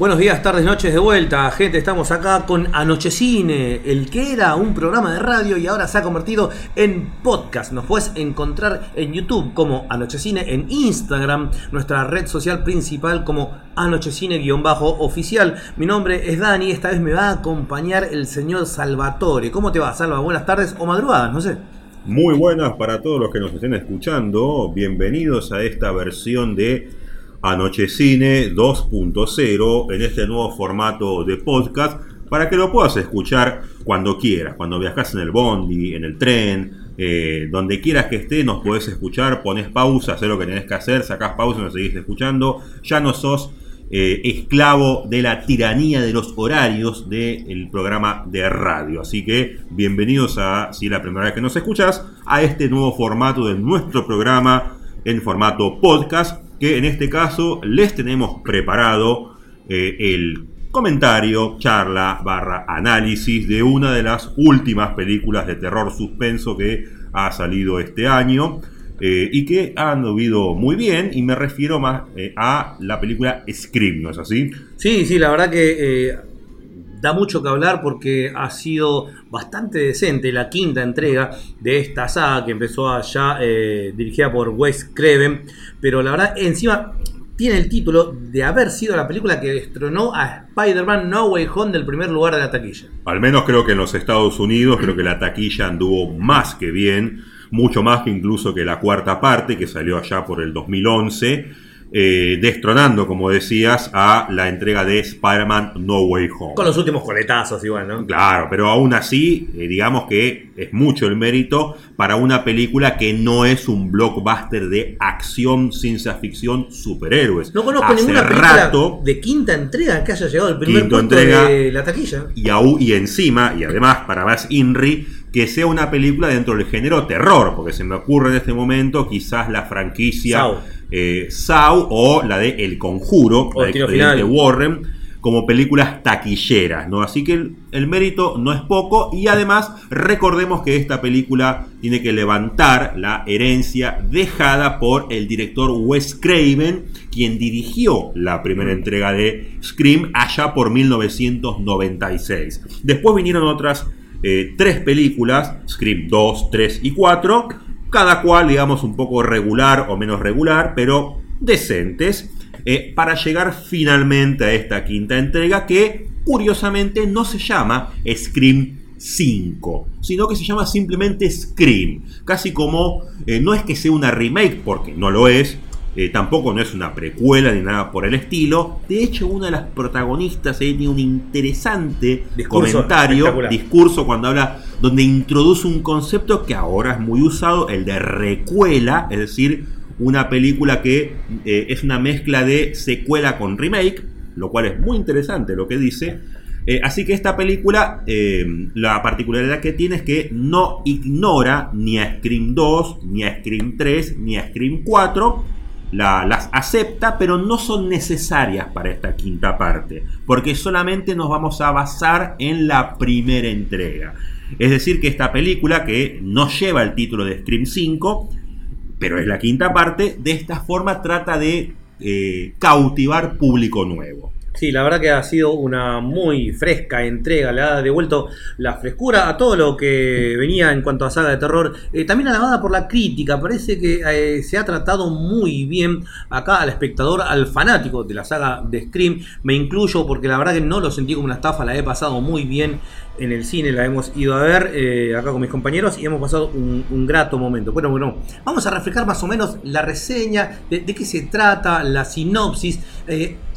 Buenos días, tardes, noches de vuelta, gente. Estamos acá con Anochecine, el que era un programa de radio y ahora se ha convertido en podcast. Nos puedes encontrar en YouTube como Anochecine, en Instagram, nuestra red social principal como Anochecine-oficial. Mi nombre es Dani, esta vez me va a acompañar el señor Salvatore. ¿Cómo te va, Salva? Buenas tardes o madrugadas, no sé. Muy buenas para todos los que nos estén escuchando. Bienvenidos a esta versión de Anochecine 2.0 en este nuevo formato de podcast para que lo puedas escuchar cuando quieras, cuando viajas en el bondi, en el tren, eh, donde quieras que esté, nos podés escuchar, pones pausa, haces lo que tenés que hacer, sacás pausa y nos seguís escuchando. Ya no sos eh, esclavo de la tiranía de los horarios del programa de radio. Así que bienvenidos a, si es la primera vez que nos escuchas, a este nuevo formato de nuestro programa en formato podcast que en este caso les tenemos preparado eh, el comentario, charla, barra análisis de una de las últimas películas de terror suspenso que ha salido este año. Eh, y que han anduvido muy bien, y me refiero más eh, a la película Scream, ¿no es así? Sí, sí, la verdad que da mucho que hablar porque ha sido bastante decente la quinta entrega de esta saga que empezó allá eh, dirigida por Wes Craven, pero la verdad encima tiene el título de haber sido la película que destronó a Spider-Man No Way Home del primer lugar de la taquilla. Al menos creo que en los Estados Unidos creo que la taquilla anduvo más que bien, mucho más que incluso que la cuarta parte que salió allá por el 2011 eh, destronando, como decías, a la entrega de Spider-Man No Way Home. Con los últimos coletazos igual, ¿no? Claro, pero aún así, eh, digamos que es mucho el mérito para una película que no es un blockbuster de acción, ciencia ficción, superhéroes. No conozco ninguna película de quinta entrega que haya llegado el primer puesto de la taquilla. Y, y encima, y además para más Inri, que sea una película dentro del género terror, porque se me ocurre en este momento quizás la franquicia eh, Saw o la de El Conjuro, de Warren, como películas taquilleras, ¿no? Así que el, mérito no es poco y además recordemos que esta película tiene que levantar la herencia dejada por el director Wes Craven, quien dirigió la primera entrega de Scream allá por 1996. Después vinieron otras eh, tres películas, Scream 2, 3 y 4, cada cual, digamos, un poco regular o menos regular, pero decentes, eh, para llegar finalmente a esta quinta entrega que, curiosamente, no se llama Scream 5, sino que se llama simplemente Scream, casi como, eh, no es que sea una remake, porque no lo es, eh, tampoco no es una precuela ni nada por el estilo. De hecho, una de las protagonistas tiene un interesante comentario, discurso cuando habla, donde introduce un concepto que ahora es muy usado, el de recuela, es decir, una película que eh, es una mezcla de secuela con remake, lo cual es muy interesante lo que dice. Eh, así que esta película, la particularidad que tiene es que no ignora ni a Scream 2, ni a Scream 3, ni a Scream 4, las acepta, pero no son necesarias para esta quinta parte, porque solamente nos vamos a basar en la primera entrega. Es decir, que esta película, que no lleva el título de Scream 5, pero es la quinta parte, de esta forma trata de eh, cautivar público nuevo. Sí, la verdad que ha sido una muy fresca entrega, le ha devuelto la frescura a todo lo que venía en cuanto a saga de terror, eh, también alabada por la crítica, parece que eh, se ha tratado muy bien acá al espectador, al fanático de la saga de Scream, me incluyo porque la verdad que no lo sentí como una estafa, la he pasado muy bien en el cine, la hemos ido a ver eh, acá con mis compañeros y hemos pasado un, grato momento. Bueno, bueno, vamos a reflejar más o menos la reseña, de, qué se trata, la sinopsis.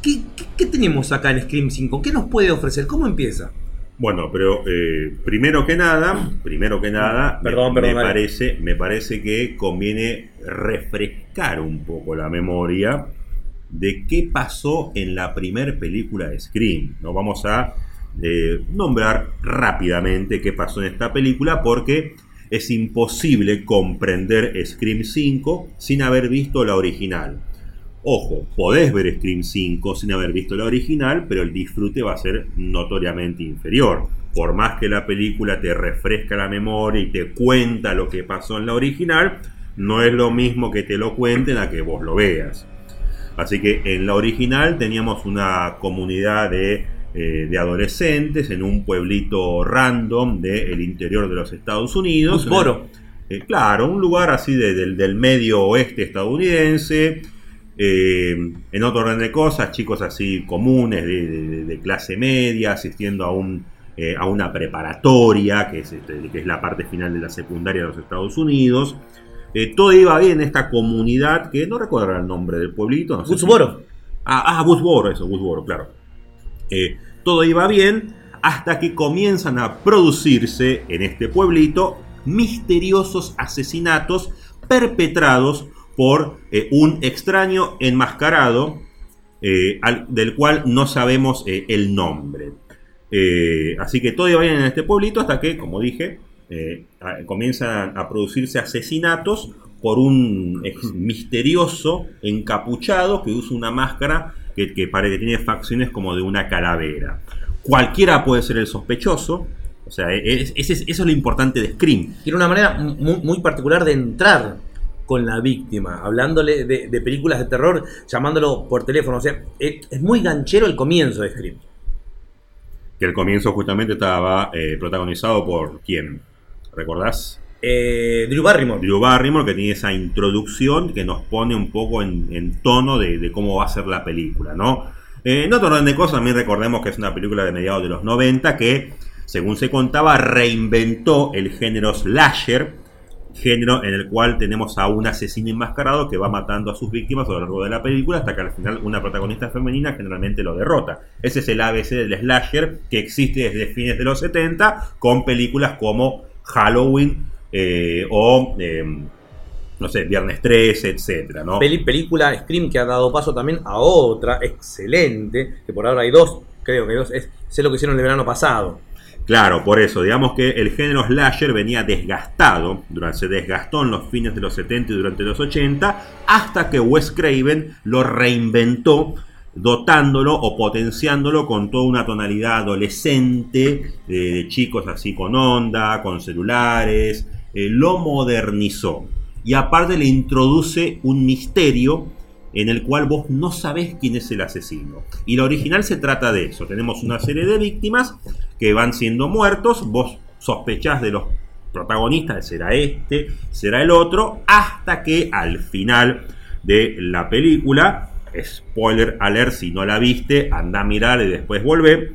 Eh, ¿qué, tenemos acá en Scream 5? ¿Qué nos puede ofrecer? ¿Cómo empieza? Bueno, pero eh, primero que nada, primero que nada, perdón, me, perdón, me parece, me parece que conviene refrescar un poco la memoria de qué pasó en la primera película de Scream. No vamos a nombrar rápidamente qué pasó en esta película porque es imposible comprender Scream 5 sin haber visto la original. Ojo, podés ver Scream 5 sin haber visto la original, pero el disfrute va a ser notoriamente inferior. Por más que la película te refresca la memoria y te cuenta lo que pasó en la original, no es lo mismo que te lo cuenten a que vos lo veas. Así que en la original teníamos una comunidad de, eh, de adolescentes en un pueblito random del interior de los Estados Unidos. Eh, claro, un lugar así de- del, del medio oeste estadounidense. Eh, en otro orden de cosas, chicos así comunes de, de- de clase media, asistiendo a, un, eh, a una preparatoria, que es, este, que es la parte final de la secundaria de los Estados Unidos. Eh, todo iba bien en esta comunidad, que no recuerdo el nombre del pueblito. No sé si- Woodsboro. Ah, ah, Woodsboro, eso, Woodsboro, claro. Todo iba bien hasta que comienzan a producirse en este pueblito misteriosos asesinatos perpetrados por eh, un extraño enmascarado eh, al- del cual no sabemos eh, el nombre. Así que todo iba bien en este pueblito hasta que, como dije, a- comienzan a producirse asesinatos por un ex- misterioso encapuchado que usa una máscara que, que parece que tiene facciones como de una calavera. Cualquiera puede ser el sospechoso. O sea, es- es- eso es lo importante de Scream. Tiene una manera muy, muy particular de entrar con la víctima, hablándole de, de películas de terror, llamándolo por teléfono. O sea, es, es muy ganchero el comienzo de Scream. Que el comienzo justamente estaba eh, protagonizado por quién? ¿Recordás? Eh, Drew Barrymore. Drew Barrymore, que tiene esa introducción que nos pone un poco en, en tono de, de cómo va a ser la película, ¿no? Eh, en otro orden de cosas, también recordemos que es una película de mediados de los 90 que, según se contaba, reinventó el género slasher, género en el cual tenemos a un asesino enmascarado que va matando a sus víctimas a lo largo de la película hasta que al final una protagonista femenina generalmente lo derrota. Ese es el ABC del slasher que existe desde fines de los 70 con películas como Halloween eh, o eh, no sé, Viernes 13, etcétera, película Scream que ha dado paso también a otra excelente, que por ahora hay dos, creo que dos, es Sé lo que hicieron el verano pasado. Claro, por eso, digamos que el género slasher venía desgastado, durante, se desgastó en los fines de los 70 y durante los 80, hasta que Wes Craven lo reinventó, dotándolo o potenciándolo con toda una tonalidad adolescente, de chicos así con onda, con celulares, eh, lo modernizó. Y aparte le introduce un misterio en el cual vos no sabés quién es el asesino. Y la original se trata de eso. Tenemos una serie de víctimas que van siendo muertos, vos sospechás de los protagonistas, será este, será el otro, hasta que al final de la película, spoiler alert si no la viste, anda a mirar y después volver,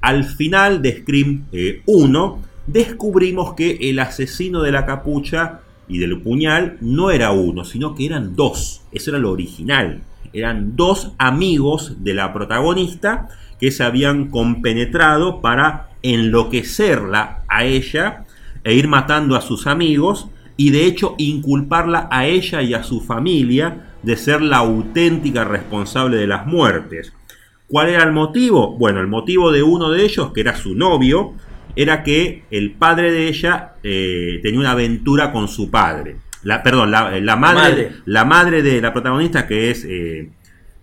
al final de Scream eh, 1 descubrimos que el asesino de la capucha y del puñal no era uno, sino que eran dos. Eso era lo original. Eran dos amigos de la protagonista que se habían compenetrado para enloquecerla a ella e ir matando a sus amigos y de hecho inculparla a ella y a su familia de ser la auténtica responsable de las muertes. ¿Cuál era el motivo? Bueno, el motivo de uno de ellos, que era su novio, era que el padre de ella eh, tenía una aventura con su padre. La, perdón, la, la madre, madre. la madre de la protagonista, que es. eh,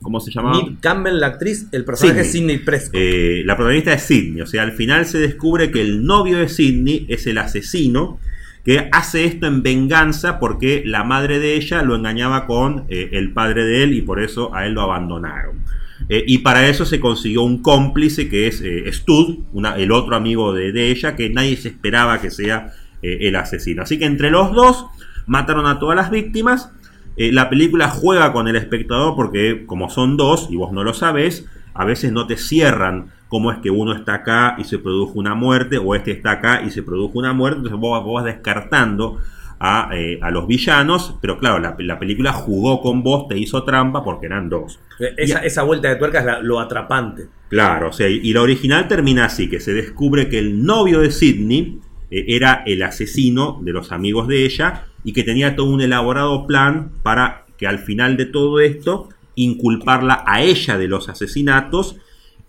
¿Cómo se llamaba? Nick Campbell, la actriz, el personaje es Sidney. Sidney Prescott. Eh, la protagonista es Sidney. O sea, al final se descubre que el novio de Sidney es el asesino que hace esto en venganza porque la madre de ella lo engañaba con eh, el padre de él y por eso a él lo abandonaron. Eh, y para eso se consiguió un cómplice que es eh, Stud, el otro amigo de, de ella, que nadie se esperaba que sea eh, el asesino. Así que entre los dos mataron a todas las víctimas. La película juega con el espectador porque como son dos y vos no lo sabes, a veces no te cierran cómo es que uno está acá y se produjo una muerte o este está acá y se produjo una muerte. Entonces vos, vos vas descartando a, eh, a los villanos, pero claro, la, la película jugó con vos, te hizo trampa porque eran dos. esa, esa vuelta de tuerca es la- lo atrapante. Claro, o sea, y, y la original termina así, que se descubre que el novio de Sidney eh, era el asesino de los amigos de ella y que tenía todo un elaborado plan para que al final de todo esto inculparla a ella de los asesinatos,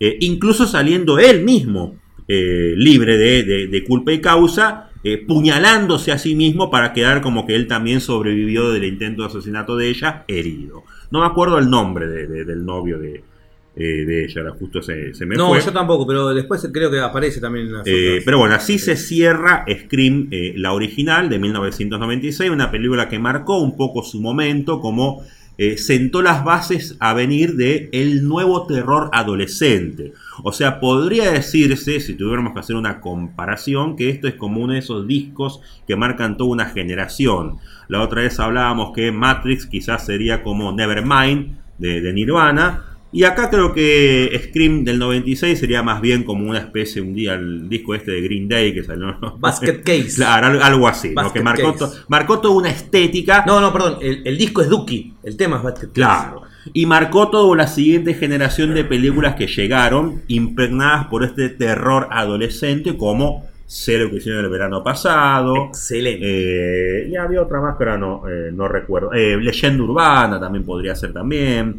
eh, incluso saliendo él mismo eh, libre de, de- de culpa y causa, eh, puñalándose a sí mismo para quedar como que él también sobrevivió del intento de asesinato de ella, herido. No me acuerdo el nombre de- de- del novio de, eh, de ella, justo se, se me No, fue. yo tampoco, pero después creo que aparece también en las Eh, pero bueno, así se cierra Scream, eh, la original de 1996, una película que marcó un poco su momento como eh, sentó las bases a venir de el nuevo terror adolescente. O sea, podría decirse, si tuviéramos que hacer una comparación, que esto es como uno de esos discos que marcan toda una generación. La otra vez hablábamos que Matrix quizás sería como Nevermind de, de Nirvana, y acá creo que Scream del 96 sería más bien como una especie, un día el disco este de Green Day que salió. Basket Case. Claro, algo así, ¿no? que marcó, to- marcó toda una estética. No, no, perdón, el, el disco es Dookie, el tema es Basket Case. Claro. Y marcó toda la siguiente generación de películas que llegaron, impregnadas por este terror adolescente, como Cero que hicieron el verano pasado. Excelente. Eh, y había otra más, pero ahora no, eh, no recuerdo. Eh, Leyenda Urbana también podría ser también.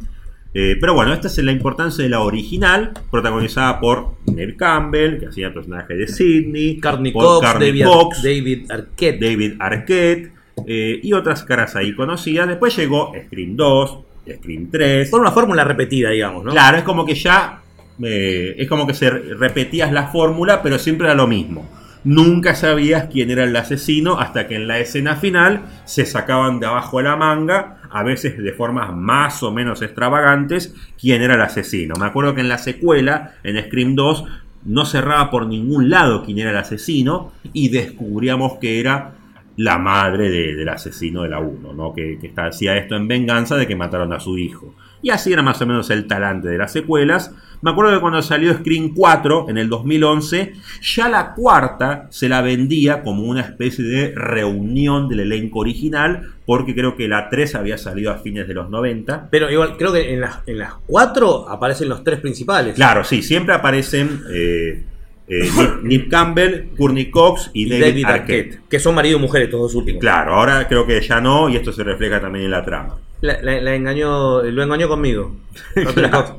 Eh, pero bueno, esta es la importancia de la original, protagonizada por Neve Campbell, que hacía el personaje de Sidney, por Cox, David, David Arquette. David Arquette eh, y otras caras ahí conocidas. Después llegó Scream 2, Scream 3. Por una fórmula repetida, digamos, ¿no? Claro, es como que ya. eh, es como que se repetías la fórmula, pero siempre era lo mismo. Nunca sabías quién era el asesino hasta que en la escena final se sacaban de abajo la manga, a veces de formas más o menos extravagantes, quién era el asesino. Me acuerdo que en la secuela, en Scream 2, no cerraba por ningún lado quién era el asesino y descubríamos que era la madre de- del asesino de la 1, ¿no? que, que está- hacía esto en venganza de que mataron a su hijo. Y así era más o menos el talante de las secuelas. Me acuerdo que cuando salió Screen 4 en el 2011, ya la cuarta se la vendía como una especie de reunión del elenco original, porque creo que la 3 había salido a fines de los 90. Pero igual, creo que en las, en las cuatro aparecen los tres principales. Claro, sí, siempre aparecen eh, eh, Nip, Nip Campbell, Courtney Cox y, Y David, David, Arquette. Arquette, que son marido y mujer estos dos últimos. Claro, ahora creo que ya no, y esto se refleja también en la trama. La, la- la engañó, lo engañó conmigo.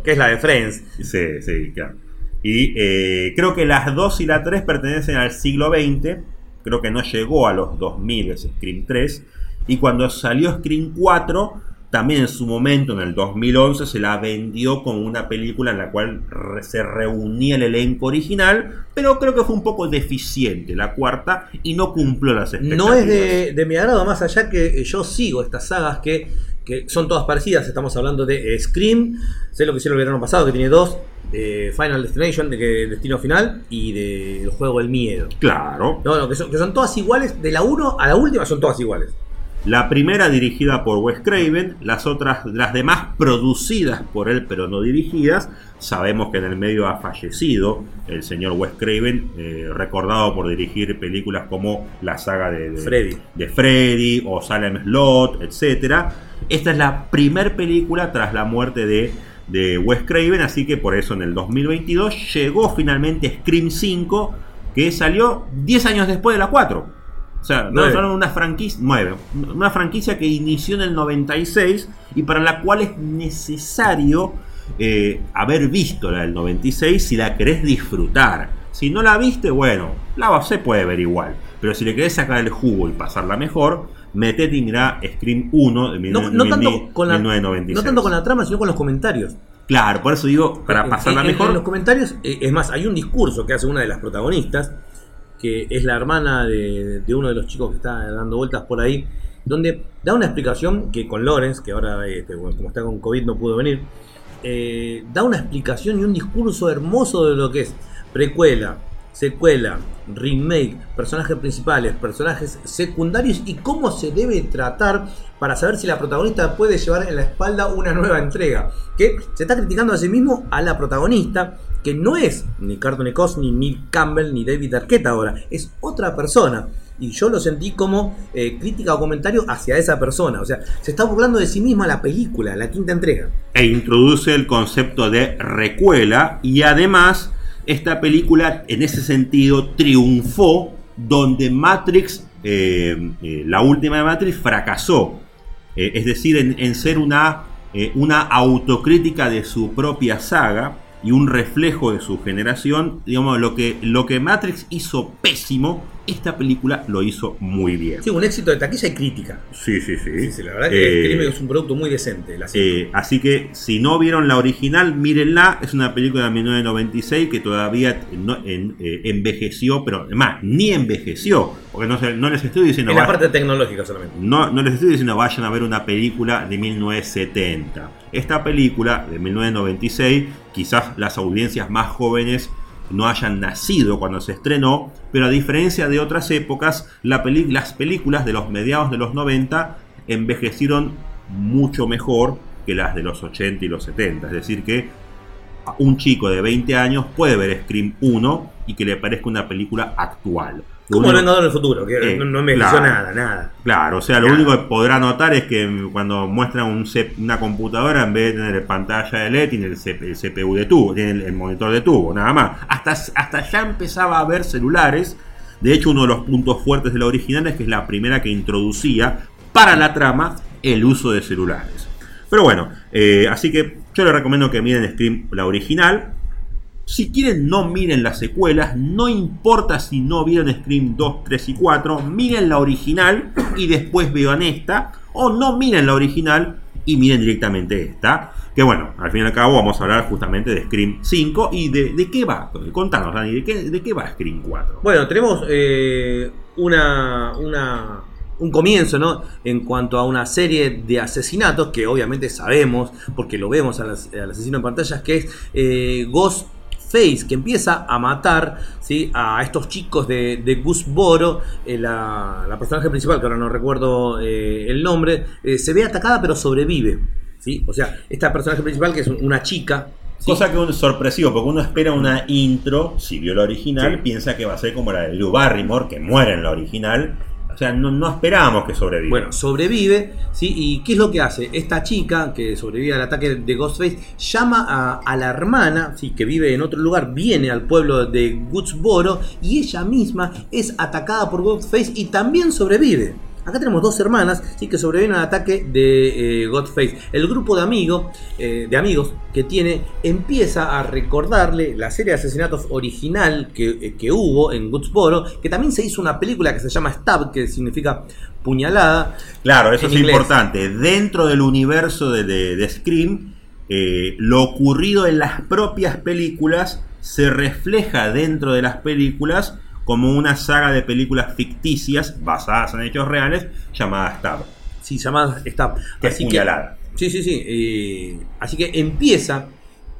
Que es la de Friends. Sí, sí, claro. Y eh, creo que las 2 y la 3 pertenecen al siglo XX. Creo que no llegó a los 2000 ese Scream 3. Y cuando salió Scream 4, también en su momento, en el 2011, se la vendió como una película en la cual re- se reunía el elenco original. Pero creo que fue un poco deficiente la cuarta y no cumplió las expectativas. No es de, de mi agrado, más allá que yo sigo estas sagas que, que son todas parecidas. Estamos hablando de eh, Scream, sé lo que hicieron el verano pasado, que tiene dos, de Final Destination, de que Destino Final, y de El Juego del Miedo. Claro. No, no, que son, que son todas iguales, de la 1 a la última son todas iguales. La primera dirigida por Wes Craven, las otras, las demás producidas por él pero no dirigidas. Sabemos que en el medio ha fallecido el señor Wes Craven, eh, recordado por dirigir películas como la saga de, de- Freddy. de Freddy o Salem Slot, etc. Esta es la primer película tras la muerte de, de Wes Craven, así que por eso en el 2022 llegó finalmente Scream 5, que salió 10 años después de la 4. O sea, no Nueve. son una franquicia, nueve, una franquicia que inició en el 96 y para la cual es necesario eh, haber visto la del 96 si la querés disfrutar. Si no la viste, bueno, la se puede ver igual. Pero si le querés sacar el jugo y pasarla mejor, metete y mirá Scream 1 de No, no tanto con la, 1996. no tanto con la trama, sino con los comentarios. Claro, por eso digo, para En- pasarla en- en mejor. los comentarios, eh, es más, hay un discurso que hace una de las protagonistas, que es la hermana de, uno de los chicos que está dando vueltas por ahí, donde da una explicación que con Lorenz, que ahora este, como está con COVID no pudo venir, eh, da una explicación y un discurso hermoso de lo que es precuela, secuela, remake, personajes principales, personajes secundarios y cómo se debe tratar para saber si la protagonista puede llevar en la espalda una nueva entrega. Que se está criticando a sí mismo a la protagonista, que no es ni Carlton Cos, ni Nick Campbell, ni David Arquette ahora, es otra persona. Y yo lo sentí como eh, crítica o comentario hacia esa persona. O sea, se está burlando de sí misma la película, la quinta entrega. e introduce el concepto de recuela y además esta película en ese sentido triunfó donde Matrix, eh, eh, la última de Matrix, fracasó. Es decir, en, en ser una, una autocrítica de su propia saga y un reflejo de su generación. Digamos, lo que, lo que Matrix hizo pésimo, esta película lo hizo muy bien. Sí, un éxito de taquilla y crítica. Sí, sí, sí. Sí, sí, la verdad que Eh, es un producto muy decente. La. Eh, así que si no vieron la original, mírenla. Es una película de 1996 que todavía no- en- eh, envejeció, pero además ni envejeció. Porque no, les estoy diciendo... en la "Vayan- parte tecnológica solamente. no, no les estoy diciendo vayan a ver una película de 1970. Esta película de 1996, quizás las audiencias más jóvenes no hayan nacido cuando se estrenó, pero a diferencia de otras épocas, las películas de los mediados de los 90 envejecieron mucho mejor que las de los 80 y los 70. Es decir, que un chico de 20 años puede ver Scream 1 y que le parezca una película actual. Como el Vengador del Futuro, que Eh, no, no envejeció claro. nada, nada. Claro, o sea, lo Nada. único que podrá notar es que cuando muestra un una computadora, en vez de tener pantalla de LED, tiene el, C- el CPU de tubo, tiene el, el monitor de tubo, nada más. Hasta, hasta ya empezaba a ver celulares. De hecho, uno de los puntos fuertes de la original es que es la primera que introducía para la trama el uso de celulares. Pero bueno, eh, así que yo les recomiendo que miren Scream la original. Si quieren, no miren las secuelas. No importa si no vieron Scream 2, 3 y 4. Miren la original y después vean esta. O no miren la original y miren directamente esta. Que bueno, al fin y al cabo vamos a hablar justamente de Scream 5 y de, de qué va. Contanos, Dani, ¿de qué, va Scream 4? Bueno, tenemos eh, una, una- un comienzo, ¿no? En cuanto a una serie de asesinatos que obviamente sabemos, porque lo vemos al, as- al asesino en pantallas, que es eh, Ghostface, que empieza a matar ¿sí? a estos chicos de, de Gusboro. eh, la, la personaje principal, que ahora no recuerdo eh, el nombre, eh, se ve atacada pero sobrevive. ¿sí? O sea, esta personaje principal, que es una chica. ¿sí? Cosa que es sorpresivo, porque uno espera una intro, si vio la original, Sí. piensa que va a ser como la de Drew Barrymore, que muere en la original. O sea, no, no esperábamos que sobreviva. Bueno, sobrevive, ¿sí? ¿Y qué es lo que hace? Esta chica que sobrevive al ataque de Ghostface llama a, a la hermana, ¿sí? que vive en otro lugar, viene al pueblo de Woodsboro y ella misma es atacada por Ghostface y también sobrevive. Acá tenemos dos hermanas ¿sí? que sobreviven al ataque de eh, Ghostface. El grupo de amigos, eh, de amigos que tiene empieza a recordarle la serie de asesinatos original que, eh, que hubo en Woodsboro, que también se hizo una película que se llama Stab, que significa puñalada, Claro, eso es inglés. importante. Dentro del universo de, de- de Scream, eh, lo ocurrido en las propias películas se refleja dentro de las películas como una saga de películas ficticias basadas en hechos reales llamada Stab. Sí, llamada Stab. Que es puñalada. sí, sí, sí. eh, así que empieza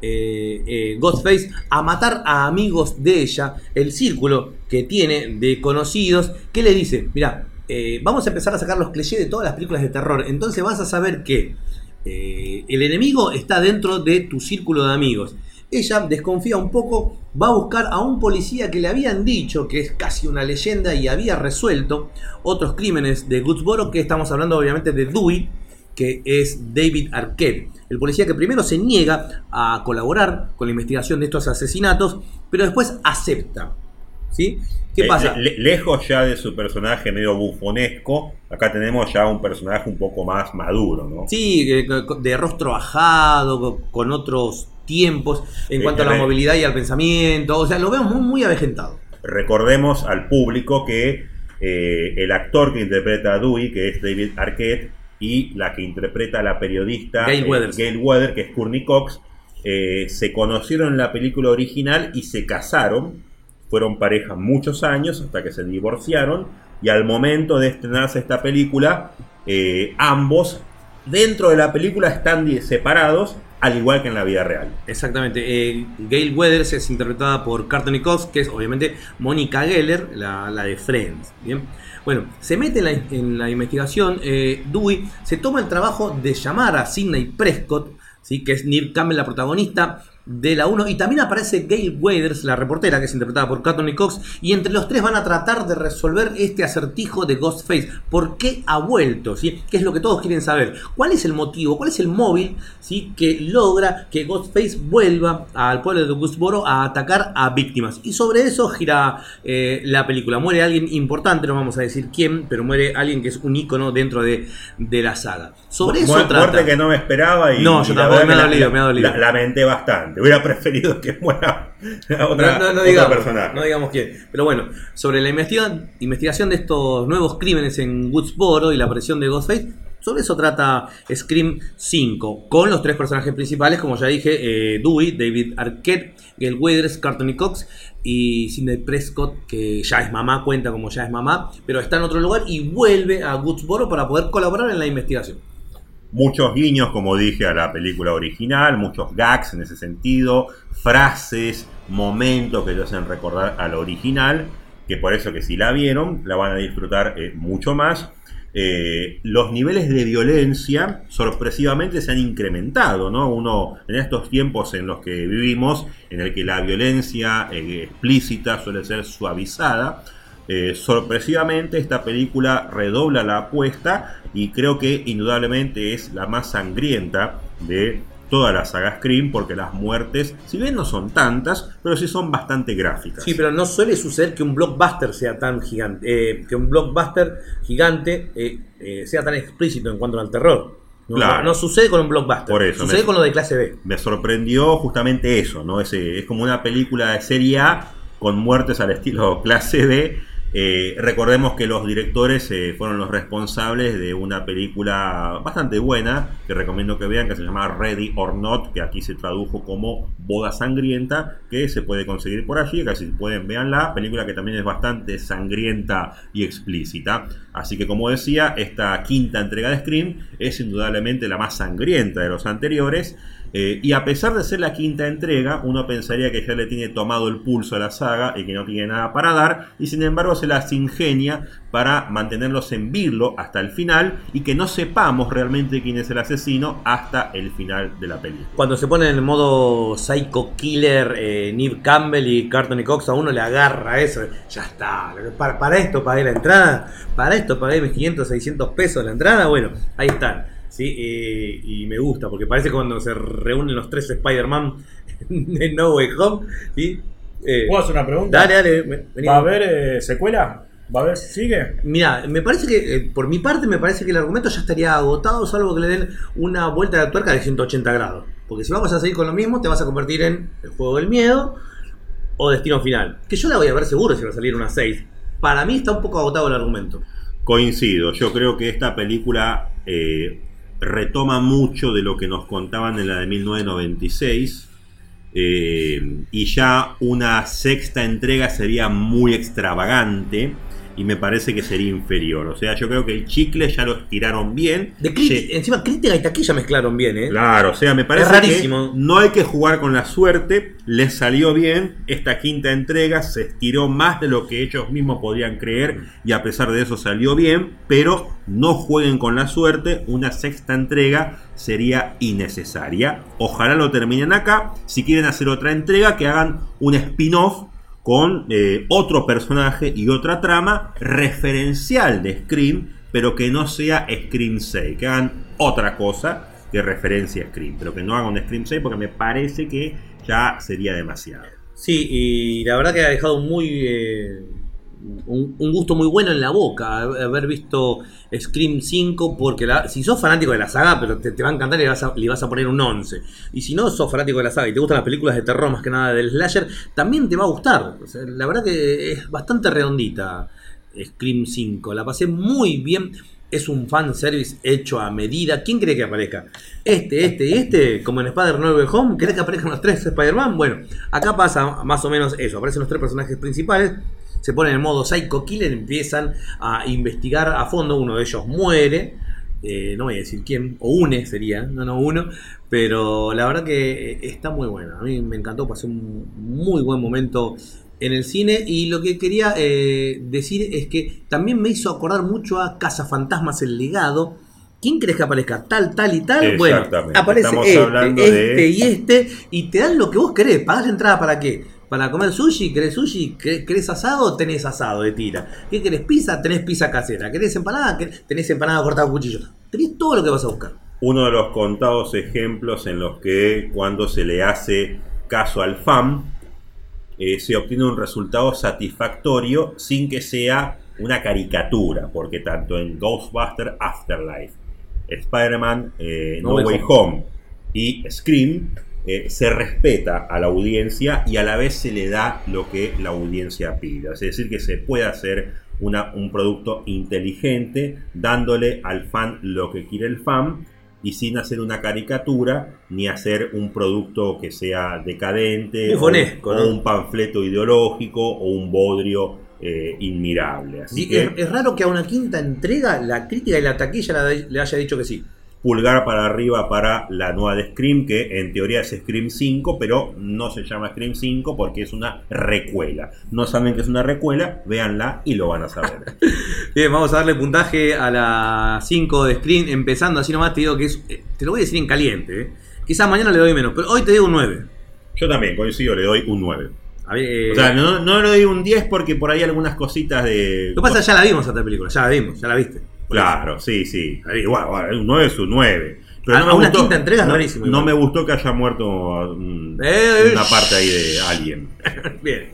eh, eh, Ghostface a matar a amigos de ella, el círculo que tiene de conocidos, que le dice, mira, eh, vamos a empezar a sacar los clichés de todas las películas de terror, entonces vas a saber que el enemigo está dentro de tu círculo de amigos. Ella desconfía un poco, va a buscar a un policía que le habían dicho que es casi una leyenda y había resuelto otros crímenes de Goodsboro, que estamos hablando obviamente de Dewey, que es David Arquette, el policía que primero se niega a colaborar con la investigación de estos asesinatos, pero después acepta. ¿Sí? ¿Qué Eh, pasa? le- lejos ya de su personaje medio bufonesco, acá tenemos ya un personaje un poco más maduro, ¿no? Sí, eh, de rostro bajado, co- con otros tiempos en cuanto a la movilidad y al pensamiento. O sea, lo vemos muy, muy avejentado. Recordemos al público que eh, el actor que interpreta a Dewey, que es David Arquette, y la que interpreta a la periodista Gail eh. Gail Weather, que es Courtney Cox, eh, se conocieron en la película original y se casaron. Fueron pareja muchos años hasta que se divorciaron. Y al momento de estrenarse esta película, ambos dentro de la película están separados, al igual que en la vida real. Exactamente. Eh, Gail Weathers es interpretada por Courtney Cox, que es obviamente Mónica Geller, la, de Friends. Bien. Bueno, se mete en la, en la investigación. eh, Dewey se toma el trabajo de llamar a Sidney Prescott, ¿sí? que es Neil Campbell, la protagonista de la 1. Y también aparece Gail Weathers, la reportera, que es interpretada por Courtney Cox. Y entre los tres van a tratar de resolver este acertijo de Ghostface. ¿Por qué ha vuelto? ¿sí? ¿Qué es lo que todos quieren saber? ¿Cuál es el motivo? ¿Cuál es el móvil ¿sí? que logra que Ghostface vuelva al pueblo de Gusboro a atacar a víctimas? Y sobre eso gira eh, la película. Muere alguien importante, no vamos a decir quién, pero muere alguien que es un ícono dentro de, de la saga. Sobre eso trata. Que no me esperaba y, No, yo y la tampoco, verdad me ha dolido, me ha dolido. la- lamenté bastante. Interesante. Hubiera preferido que muera otra, no, no, digamos, No digamos quién. Pero bueno, sobre la investigación, investigación de estos nuevos crímenes en Woodsboro y la aparición de Ghostface, sobre eso trata Scream 5, con los tres personajes principales, como ya dije, eh, Dewey, David Arquette, Gail Weathers, Cartony Cox y Sidney Prescott, que ya es mamá, cuenta como ya es mamá, pero está en otro lugar y vuelve a Woodsboro para poder colaborar en la investigación. Muchos guiños, como dije, a la película original, muchos gags en ese sentido, frases, momentos que te hacen recordar a la original, que por eso que si la vieron, la van a disfrutar eh, mucho más. Eh, los niveles de violencia sorpresivamente se han incrementado, ¿no? Uno, en estos tiempos en los que vivimos, en el que la violencia eh, explícita suele ser suavizada, eh, sorpresivamente esta película redobla la apuesta y creo que indudablemente es la más sangrienta de toda la saga Scream porque las muertes, si bien no son tantas, pero sí son bastante gráficas. Sí, pero no suele suceder que un blockbuster sea tan gigante, eh, que un blockbuster gigante eh, eh, sea tan explícito en cuanto al terror. No, sucede con un blockbuster. Por eso, sucede con lo de clase B. Me sorprendió justamente eso, ¿no? Ese, es como una película de serie A con muertes al estilo clase B eh, recordemos que los directores eh, fueron los responsables de una película bastante buena que recomiendo que vean que se llama Ready or Not, que aquí se tradujo como Boda Sangrienta, que se puede conseguir por allí, que si pueden veanla, película que también es bastante sangrienta y explícita. Así que como decía, esta quinta entrega de Scream es indudablemente la más sangrienta de los anteriores. Eh, y a pesar de ser la quinta entrega, uno pensaría que ya le tiene tomado el pulso a la saga y que no tiene nada para dar, y sin embargo se las ingenia para mantenerlos en virlo hasta el final y que no sepamos realmente quién es el asesino hasta el final de la película. Cuando se pone en el modo Psycho Killer, eh, Neve Campbell y Carton y Cox, a uno le agarra eso, ya está, para, para esto pagué la entrada, para esto pagué mis 500, 600 pesos la entrada, bueno, ahí están. ¿Sí? Eh, y me gusta, porque parece cuando se reúnen los tres Spider-Man en No Way Home. ¿sí? Eh, ¿Puedo hacer una pregunta? Dale, dale. ¿Va a haber eh, secuela? ¿Va a haber? ¿Sigue? Mira, me parece que, por mi parte, me parece que el argumento ya estaría agotado, salvo que le den una vuelta de tuerca de 180 grados. Porque si vamos a seguir con lo mismo, te vas a convertir en el juego del miedo o destino final. Que yo la voy a ver seguro si va a salir una 6. Para mí está un poco agotado el argumento. Coincido, yo creo que esta película retoma mucho de lo que nos contaban en la de 1996. Eh, y ya una sexta entrega sería muy extravagante y me parece que sería inferior. O sea, yo creo que el chicle ya lo tiraron bien. De encima crítica y taquilla mezclaron bien, ¿eh? Claro, o sea, me parece rarísimo. que no hay que jugar con la suerte. Les salió bien. Esta quinta entrega se estiró más de lo que ellos mismos podían creer y a pesar de eso salió bien. Pero no jueguen con la suerte. Una sexta entrega sería innecesaria. Ojalá lo terminen acá. Si quieren hacer otra entrega, que hagan un spin-off con eh, otro personaje y otra trama referencial de Scream, pero que no sea Scream 6, que hagan otra cosa que referencia a Scream, pero que no hagan un Scream 6 porque me parece que ya sería demasiado. Sí, y la verdad que ha dejado muy... Eh, un, gusto muy bueno en la boca haber visto Scream 5 porque si sos fanático de la saga pero te, va a encantar y le vas a, le vas a, poner un 11 y si no sos fanático de la saga y te gustan las películas de terror más que nada del slasher también te va a gustar la verdad que es bastante redondita Scream 5 la pasé muy bien es un fan service hecho a medida. ¿Quién cree que aparezca? Este, este y este, como en Spider-Man Home, ¿querés que aparezcan los tres Spider-Man? Bueno, acá pasa más o menos eso. Aparecen los tres personajes principales se ponen en modo Psycho Killer, empiezan a investigar a fondo, uno de ellos muere, eh, no voy a decir quién, o une sería, no, no uno, pero la verdad que eh, está muy buena, a mí me encantó, pasé un muy buen momento en el cine y lo que quería eh, decir es que también me hizo acordar mucho a Casa Fantasmas el legado, ¿Quién crees que aparezca? Tal, tal y tal. Bueno, aparece este, este y este, y te dan lo que vos querés. ¿Pagás la entrada para qué? Para comer sushi, ¿querés sushi? ¿Querés asado? Tenés asado de tira. ¿Qué querés? Pizza, tenés pizza casera. ¿Querés empanada? Tenés empanada cortada a cuchillo. Tenés todo lo que vas a buscar. Uno de los contados ejemplos en los que cuando se le hace caso al FAM, eh, se obtiene un resultado satisfactorio sin que sea una caricatura, porque tanto en Ghostbuster Afterlife, Spider-Man eh, no, Way Home y Scream eh, se respeta a la audiencia y a la vez se le da lo que la audiencia pide. Es decir, que se puede hacer una, un producto inteligente dándole al fan lo que quiere el fan y sin hacer una caricatura ni hacer un producto que sea decadente o, Bufonesco, o ¿no? un panfleto ideológico o un bodrio eh, inmirable. Así Y que es, es raro que a una quinta entrega la crítica y la taquilla la- le haya dicho que sí. Pulgar para arriba para la nueva de Scream, que en teoría es Scream 5, pero no se llama Scream 5 porque es una recuela. No saben que es una recuela, véanla y lo van a saber. Bien, vamos a darle puntaje a la 5 de Screen, empezando así nomás te digo que es, eh, te lo voy a decir en caliente, eh. quizás mañana le doy menos, pero hoy te digo un 9. Yo también coincido, le doy un 9. A ver, eh, O sea, no, no le doy un 10 porque por ahí algunas cositas de... lo que pasa es que ya la vimos esta película, ya la vimos, ya la viste. Claro, sí, sí. Igual, igual, un 9 es un 9. Pero A- no una gustó- quinta entrega es no- rarísimo No igual. me gustó que haya muerto mm, Eh, una parte ahí de alguien. Bien.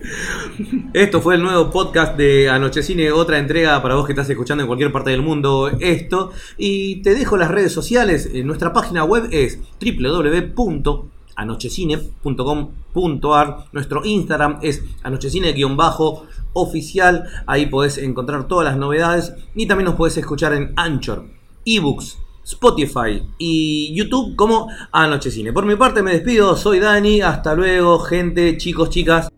Esto fue el nuevo podcast de Anochecine, otra entrega para vos que estás escuchando en cualquier parte del mundo esto. Y te dejo las redes sociales. Eh, Nuestra página web es www.anochecine.com.ar. Nuestro Instagram es anochecine-oficial. Ahí podés encontrar todas las novedades. Y también nos podés escuchar en Anchor, eBooks. Spotify y YouTube como Anochecine. Por mi parte me despido, soy Dani, hasta luego gente, chicos, chicas.